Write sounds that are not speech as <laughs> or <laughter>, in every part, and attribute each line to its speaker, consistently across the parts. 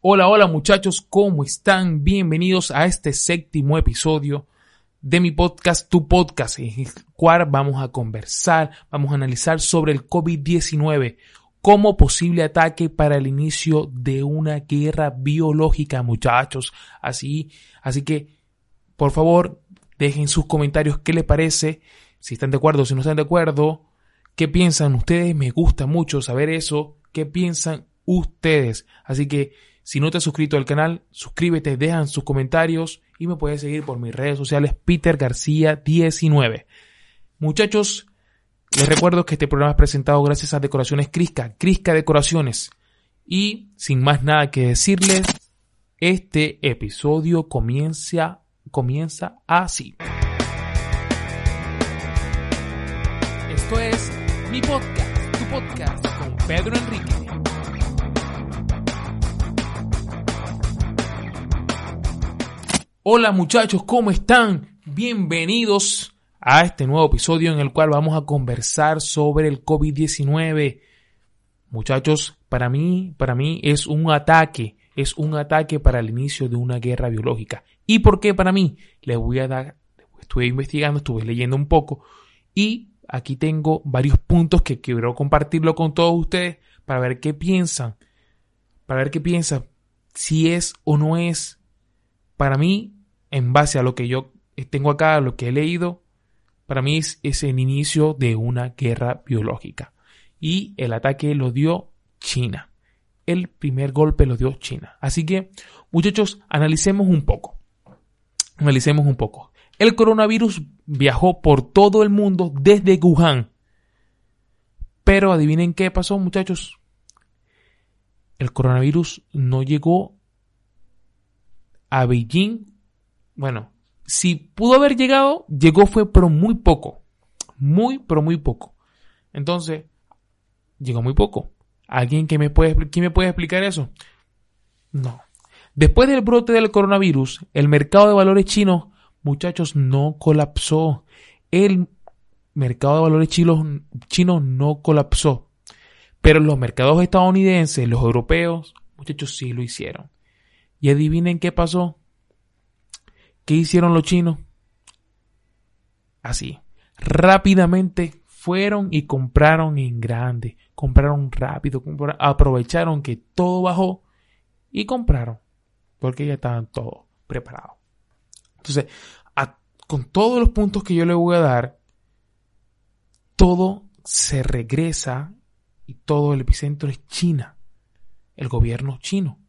Speaker 1: Hola, hola muchachos, ¿cómo están? Bienvenidos a este séptimo episodio de mi podcast, tu podcast, en el cual vamos a conversar, vamos a analizar sobre el COVID-19 como posible ataque para el inicio de una guerra biológica, muchachos. Así, así que, por favor, dejen sus comentarios qué les parece, si están de acuerdo, si no están de acuerdo, qué piensan ustedes, me gusta mucho saber eso, qué piensan ustedes. Así que, si no te has suscrito al canal, suscríbete, dejan sus comentarios y me puedes seguir por mis redes sociales Peter García 19. Muchachos, les recuerdo que este programa es presentado gracias a Decoraciones Crisca, Crisca Decoraciones. Y sin más nada que decirles, este episodio comienza, comienza así. Esto es mi podcast, tu podcast con Pedro Enrique. Hola muchachos, ¿cómo están? Bienvenidos a este nuevo episodio en el cual vamos a conversar sobre el COVID-19. Muchachos, para mí, para mí es un ataque, es un ataque para el inicio de una guerra biológica. ¿Y por qué para mí? Les voy a dar, estuve investigando, estuve leyendo un poco y aquí tengo varios puntos que quiero compartirlo con todos ustedes para ver qué piensan, para ver qué piensan, si es o no es. Para mí, en base a lo que yo tengo acá, lo que he leído, para mí es, el inicio de una guerra biológica. Y el ataque lo dio China. El primer golpe lo dio China. Así que, muchachos, analicemos un poco. Analicemos un poco. El coronavirus viajó por todo el mundo desde Wuhan. Pero adivinen qué pasó, muchachos. El coronavirus no llegó a Beijing bueno, si pudo haber llegado, llegó fue pero muy poco. Muy, pero muy poco. Entonces, llegó muy poco. ¿Alguien que me puede, ¿quién me puede explicar eso? No. Después del brote del coronavirus, el mercado de valores chino, muchachos, no colapsó. El mercado de valores chinos, chino no colapsó. Pero los mercados estadounidenses, los europeos, muchachos, sí lo hicieron. Y adivinen qué pasó. ¿Qué hicieron los chinos? Así. Rápidamente fueron y compraron en grande. Compraron rápido. aprovecharon que todo bajó y compraron. Porque ya estaban todos preparados. Entonces, con todos los puntos que yo le voy a dar, todo se regresa y todo el epicentro es China. El gobierno chino.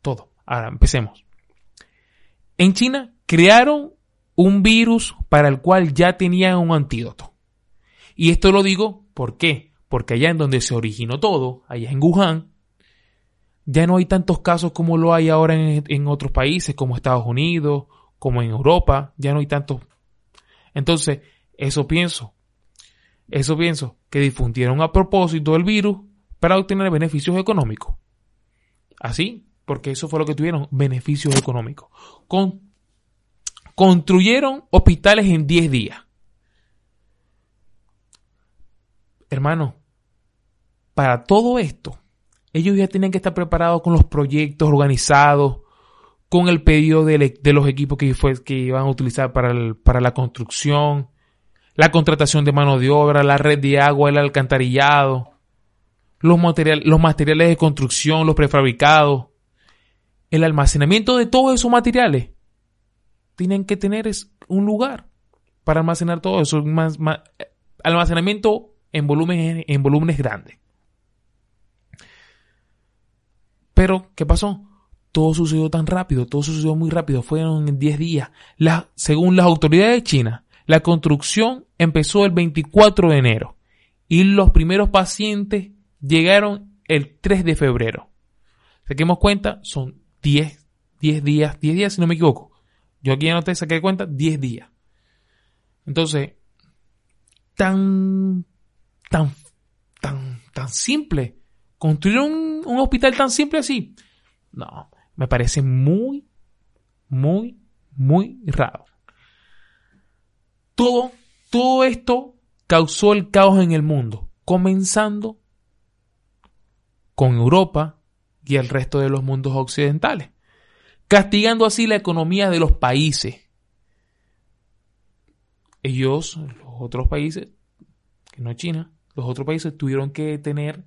Speaker 1: Todo. Ahora, empecemos. En China crearon un virus para el cual ya tenían un antídoto. Y esto lo digo, ¿por qué? Porque allá en donde se originó todo, allá en Wuhan, ya no hay tantos casos como lo hay ahora en, otros países, como Estados Unidos, como en Europa, ya no hay tantos. Entonces, eso pienso, eso pienso, que difundieron a propósito el virus para obtener beneficios económicos. Así, porque eso fue lo que tuvieron, beneficios económicos. Con, construyeron hospitales en 10 días. Hermano, para todo esto, ellos ya tenían que estar preparados con los proyectos organizados, con el pedido de, los equipos que, fue, que iban a utilizar para, para la construcción, la contratación de mano de obra, la red de agua, el alcantarillado, los, los materiales de construcción, los prefabricados, el almacenamiento de todos esos materiales tienen que tener un lugar para almacenar todo eso. almacenamiento en volúmenes, en volúmenes grandes. Pero, ¿qué pasó? Todo sucedió tan rápido, todo sucedió muy rápido, fueron en 10 días. según las autoridades de China, la construcción empezó el 24 de enero y los primeros pacientes llegaron el 3 de febrero. Saquemos cuenta, son 10, 10 días, 10 días si no me equivoco. Yo aquí ya no te saqué cuenta, 10 días. Entonces, tan, tan, tan, tan simple. Construir un, un hospital tan simple así. No, me parece muy, muy, muy raro. Todo, todo esto causó el caos en el mundo, comenzando con Europa y el resto de los mundos occidentales, castigando así la economía de los países. Ellos, los otros países, que no China, los otros países tuvieron que tener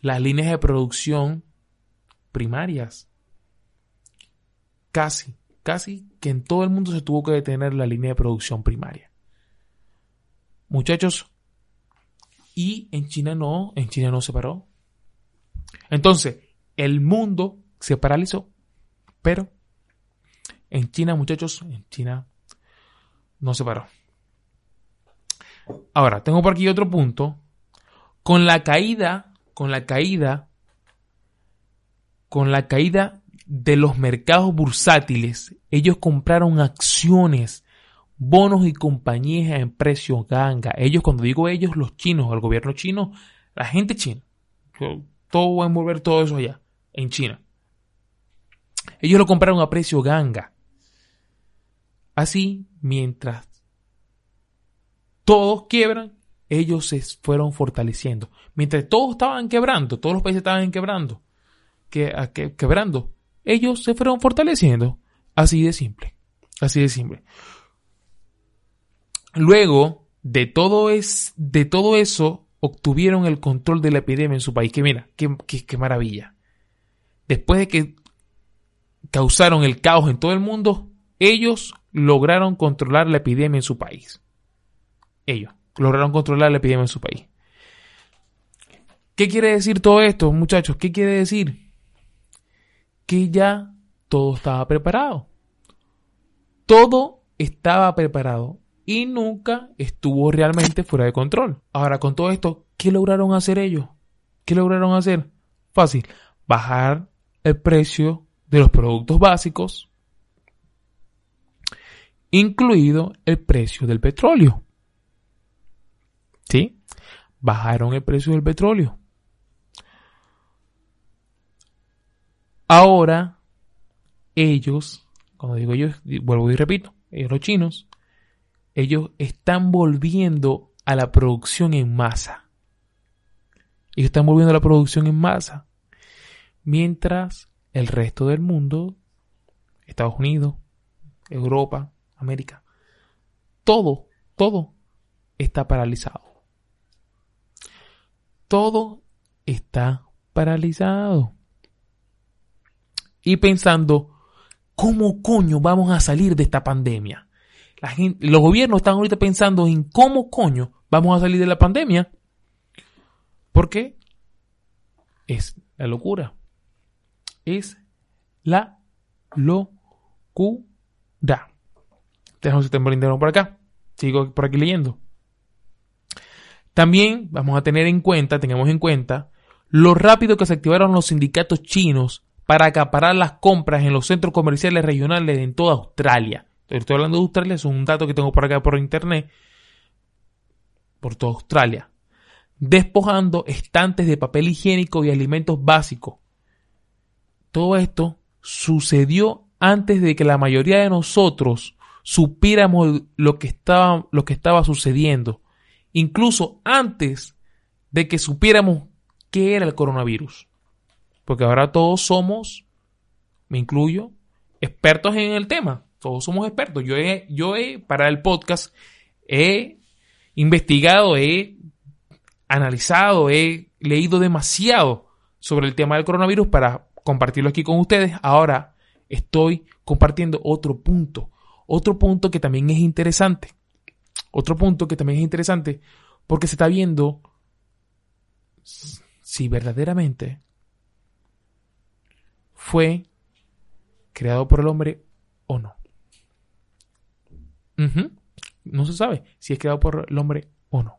Speaker 1: las líneas de producción primarias. Casi, casi que en todo el mundo se tuvo que detener la línea de producción primaria. Muchachos, y en China no, en China no se paró. Entonces, el mundo se paralizó, pero en China, muchachos, en China no se paró. Ahora, tengo por aquí otro punto. Con la caída, con la caída, con la caída de los mercados bursátiles, ellos compraron acciones, bonos y compañías en precio ganga. Ellos, cuando digo ellos, los chinos, el gobierno chino, la gente china. Todo va a envolver todo eso allá, en China. Ellos lo compraron a precio ganga. Así, mientras todos quiebran, ellos se fueron fortaleciendo. Mientras todos estaban quebrando, todos los países estaban quebrando, que, quebrando, ellos se fueron fortaleciendo. Así de simple. Así de simple. Luego de todo, es, de todo eso, obtuvieron el control de la epidemia en su país. Que mira, qué, qué maravilla. Después de que causaron el caos en todo el mundo, ellos lograron controlar la epidemia en su país ellos lograron controlar la epidemia en su país. ¿Qué quiere decir todo esto, muchachos? ¿Qué quiere decir? Que ya todo estaba preparado. Todo estaba preparado y nunca estuvo realmente fuera de control. Ahora, con todo esto, ¿qué lograron hacer ellos? ¿Qué lograron hacer? Fácil, bajar el precio de los productos básicos, incluido el precio del petróleo. ¿Sí? Bajaron el precio del petróleo. Ahora, ellos, cuando digo ellos, vuelvo y repito, ellos los chinos, ellos están volviendo a la producción en masa. Ellos están volviendo a la producción en masa. Mientras el resto del mundo, Estados Unidos, Europa, América, todo, todo está paralizado todo está paralizado. Y pensando, ¿cómo coño vamos a salir de esta pandemia? La gente, los gobiernos están ahorita pensando en cómo coño vamos a salir de la pandemia. Porque es la locura. Es la locura. Tenemos el interno por acá. Sigo por aquí leyendo. También vamos a tener en cuenta, tengamos en cuenta, lo rápido que se activaron los sindicatos chinos para acaparar las compras en los centros comerciales regionales en toda Australia. Estoy hablando de Australia, es un dato que tengo por acá por internet, por toda Australia. Despojando estantes de papel higiénico y alimentos básicos. Todo esto sucedió antes de que la mayoría de nosotros supiéramos lo que estaba, lo que estaba sucediendo incluso antes de que supiéramos qué era el coronavirus. Porque ahora todos somos, me incluyo, expertos en el tema. Todos somos expertos. Yo he, yo he, para el podcast, he investigado, he analizado, he leído demasiado sobre el tema del coronavirus para compartirlo aquí con ustedes. Ahora estoy compartiendo otro punto, otro punto que también es interesante. Otro punto que también es interesante porque se está viendo si verdaderamente fue creado por el hombre o no. No se sabe si es creado por el hombre o no.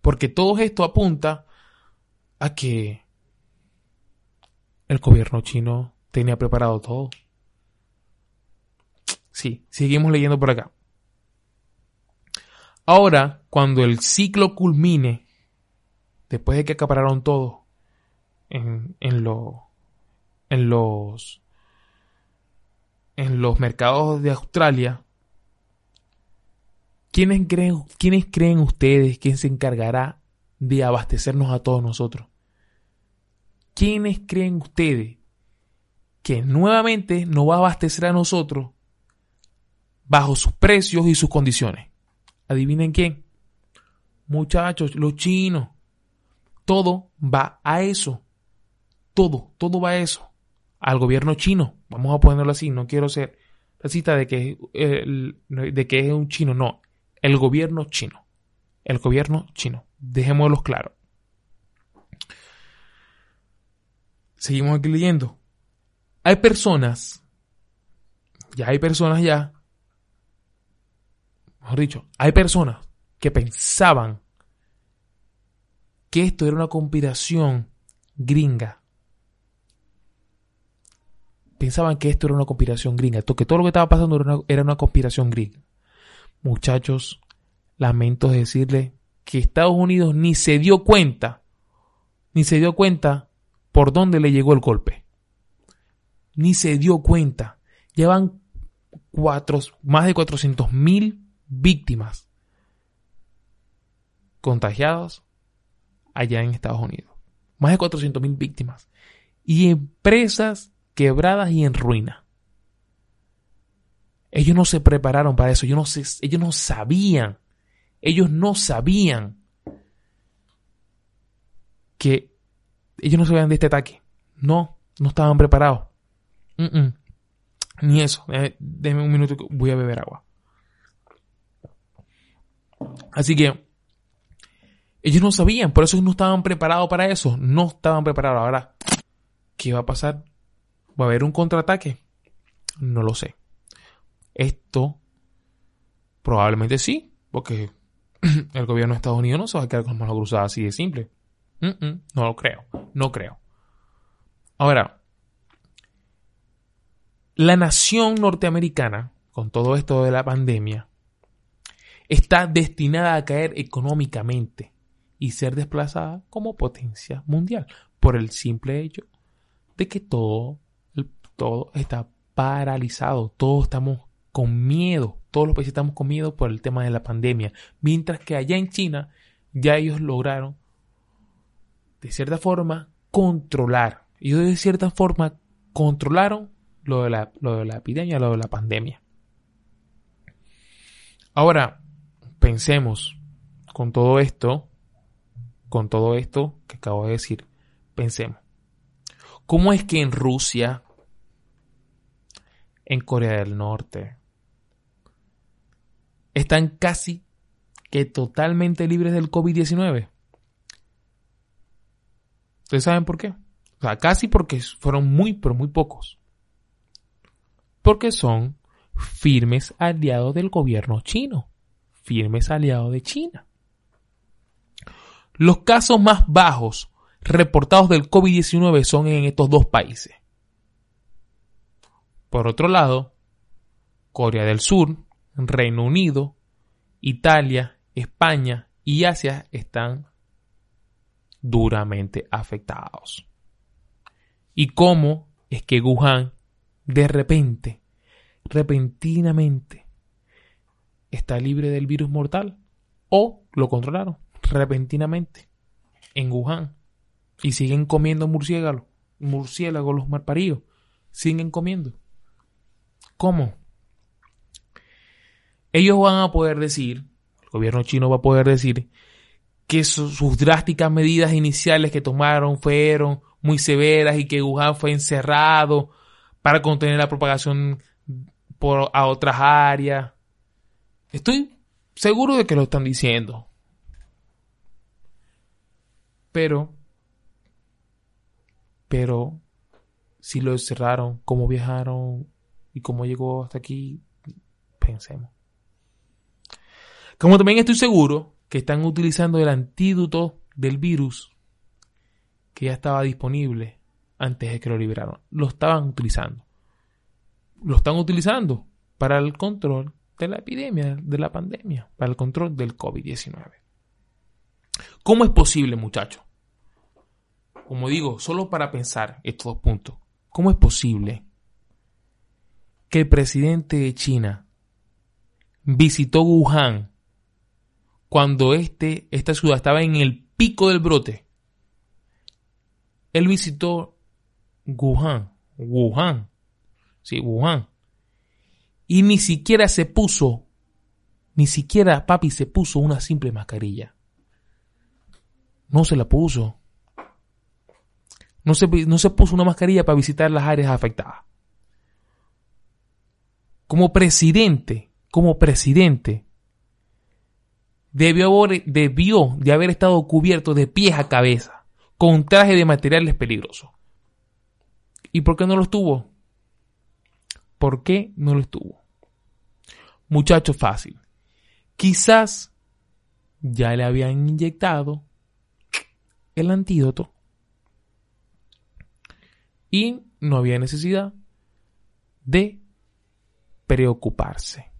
Speaker 1: Porque todo esto apunta a que el gobierno chino tenía preparado todo. Sí, seguimos leyendo por acá. Ahora, cuando el ciclo culmine, después de que acapararon todo en, en, en los en los mercados de Australia, ¿quiénes creen, ¿quiénes creen ustedes que se encargará de abastecernos a todos nosotros? ¿Quiénes creen ustedes que nuevamente nos va a abastecer a nosotros bajo sus precios y sus condiciones? Adivinen quién. Muchachos, los chinos. Todo va a eso. Todo, todo va a eso. Al gobierno chino. Vamos a ponerlo así. No quiero ser cita de que, de que es un chino. No. El gobierno chino. El gobierno chino. Dejémoslo claro. Seguimos aquí leyendo. Hay personas, ya hay personas ya, mejor dicho, hay personas que pensaban que esto era una conspiración gringa. Pensaban que esto era una conspiración gringa, que todo lo que estaba pasando era una, era una conspiración gringa. Muchachos, lamento decirles que Estados Unidos ni se dio cuenta, ni se dio cuenta por dónde le llegó el golpe. Ni se dio cuenta. Llevan cuatro, más de 400 mil víctimas contagiadas allá en Estados Unidos. Más de 400 mil víctimas. Y empresas quebradas y en ruina. Ellos no se prepararon para eso. No, ellos no sabían. Ellos no sabían que ellos no sabían de este ataque. No, no estaban preparados. Ni eso. Eh, déjeme un minuto que voy a beber agua. Así que ellos no sabían, por eso no estaban preparados para eso. No estaban preparados. Ahora, ¿qué va a pasar? ¿Va a haber un contraataque? No lo sé. Esto probablemente sí, porque <clears throat> el gobierno de Estados Unidos no se va a quedar con las manos cruzadas así de simple no lo creo, no creo. Ahora, la nación norteamericana, con todo esto de la pandemia, está destinada a caer económicamente y ser desplazada como potencia mundial por el simple hecho de que todo, todo está paralizado, todos estamos con miedo, todos los países estamos con miedo por el tema de la pandemia, mientras que allá en China ya ellos lograron de cierta forma, controlar. Ellos de cierta forma controlaron lo de la, lo de la epidemia, lo de la pandemia. Ahora, pensemos con todo esto, con todo esto que acabo de decir, pensemos. ¿Cómo es que en Rusia, en Corea del Norte, están casi que totalmente libres del COVID-19? ¿Ustedes saben por qué? O sea, casi porque fueron muy, pero muy pocos. Porque son firmes aliados del gobierno chino. Firmes aliados de China. Los casos más bajos reportados del COVID-19 son en estos dos países. Por otro lado, Corea del Sur, Reino Unido, Italia, España y Asia están duramente afectados. ¿Y cómo es que Wuhan de repente, repentinamente, está libre del virus mortal? ¿O lo controlaron repentinamente en Wuhan? Y siguen comiendo murciélagos, murciélagos los malparidos. Siguen comiendo. ¿Cómo? Ellos van a poder decir, el gobierno chino va a poder decir que sus drásticas medidas iniciales que tomaron fueron muy severas y que Wuhan fue encerrado para contener la propagación por, a otras áreas. Estoy seguro de que lo están diciendo. Pero, pero, si lo encerraron, cómo viajaron y cómo llegó hasta aquí, pensemos. Como también estoy seguro que están utilizando el antídoto del virus que ya estaba disponible antes de que lo liberaron. Lo estaban utilizando. Lo están utilizando para el control de la epidemia, de la pandemia, para el control del COVID-19. ¿Cómo es posible, muchachos? Como digo, solo para pensar estos dos puntos. ¿Cómo es posible que el presidente de China visitó Wuhan cuando este, esta ciudad estaba en el pico del brote? Él visitó Wuhan, Wuhan, sí, Wuhan, y ni siquiera se puso, ni siquiera papi se puso una simple mascarilla. No se la puso. No se, no se puso una mascarilla para visitar las áreas afectadas. Como presidente, como presidente, debió, de haber estado cubierto de pies a cabeza, con traje de materiales peligrosos. ¿Y por qué no lo estuvo? ¿Por qué no lo estuvo? Muchacho fácil. Quizás ya le habían inyectado el antídoto y no había necesidad de preocuparse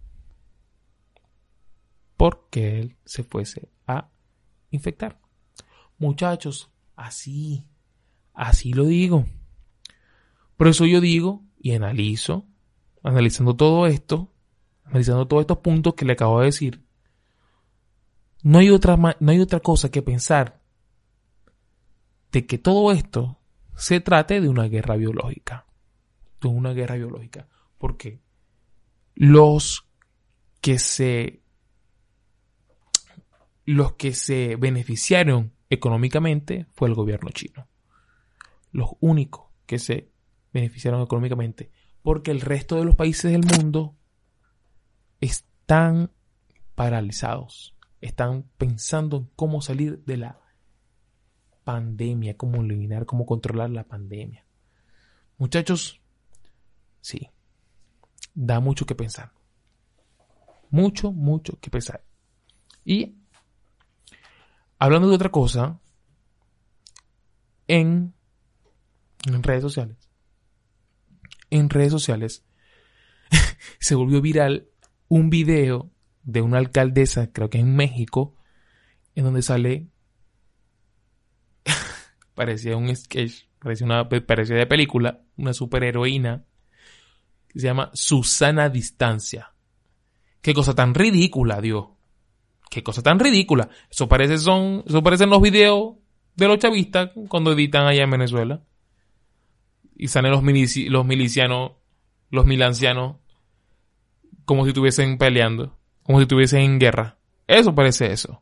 Speaker 1: porque él se fuese a infectar. Muchachos, así, así lo digo. Por eso yo digo y analizo analizando todo esto, analizando todos estos puntos que le acabo de decir, no hay otra, no hay otra cosa que pensar de que todo esto se trate de una guerra biológica. De una guerra biológica. Porque los que se los que se beneficiaron económicamente fue el gobierno chino. Los únicos que se beneficiaron económicamente porque el resto de los países del mundo están paralizados, están pensando en cómo salir de la pandemia, cómo eliminar, cómo controlar la pandemia. Muchachos, sí, da mucho que pensar. Mucho, mucho que pensar. Y hablando de otra cosa, en, en redes sociales, en redes sociales <laughs> se volvió viral un video de una alcaldesa, creo que en México, en donde sale <laughs> parecía un sketch, parecía una parecía de película, una superheroína que se llama Susana Distancia. Qué cosa tan ridícula, Dios. Qué cosa tan ridícula. Eso parece son, eso parecen los videos de los chavistas cuando editan allá en Venezuela y salen los, los milicianos, los milancianos, como si estuviesen peleando, como si estuviesen en guerra. Eso parece eso.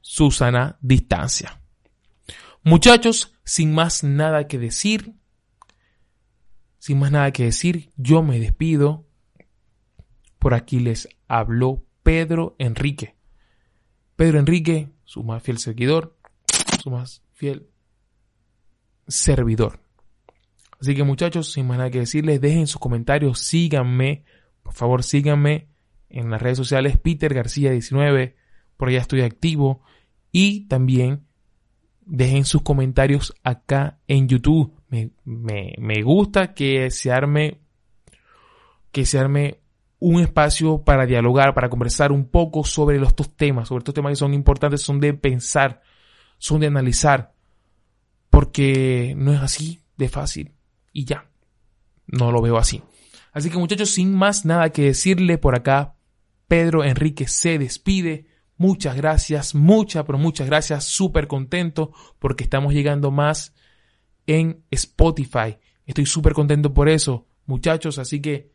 Speaker 1: Susana distancia. Muchachos, sin más nada que decir, sin más nada que decir, yo me despido. Por aquí les habló Pedro Enrique. Pedro Enrique, su más fiel seguidor, su más fiel servidor. Así que muchachos, sin más nada que decirles, dejen sus comentarios, síganme, por favor síganme en las redes sociales Peter García 19, por allá estoy activo y también dejen sus comentarios acá en YouTube. Me, me, gusta que se arme que se arme un espacio para dialogar, para conversar un poco sobre estos temas, sobre estos temas que son importantes, son de pensar, son de analizar, porque no es así de fácil y ya. No lo veo así. Así que muchachos, sin más nada que decirle por acá, Pedro Enrique se despide. Muchas gracias, muchas, pero muchas gracias. Súper contento porque estamos llegando más en Spotify. Estoy súper contento por eso, muchachos. Así que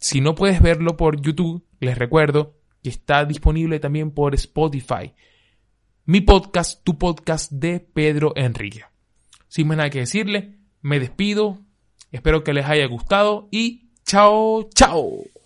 Speaker 1: si no puedes verlo por YouTube, les recuerdo que está disponible también por Spotify. Mi podcast, tu podcast de Pedro Enrique. Sin más nada que decirle, me despido, espero que les haya gustado y chao, chao.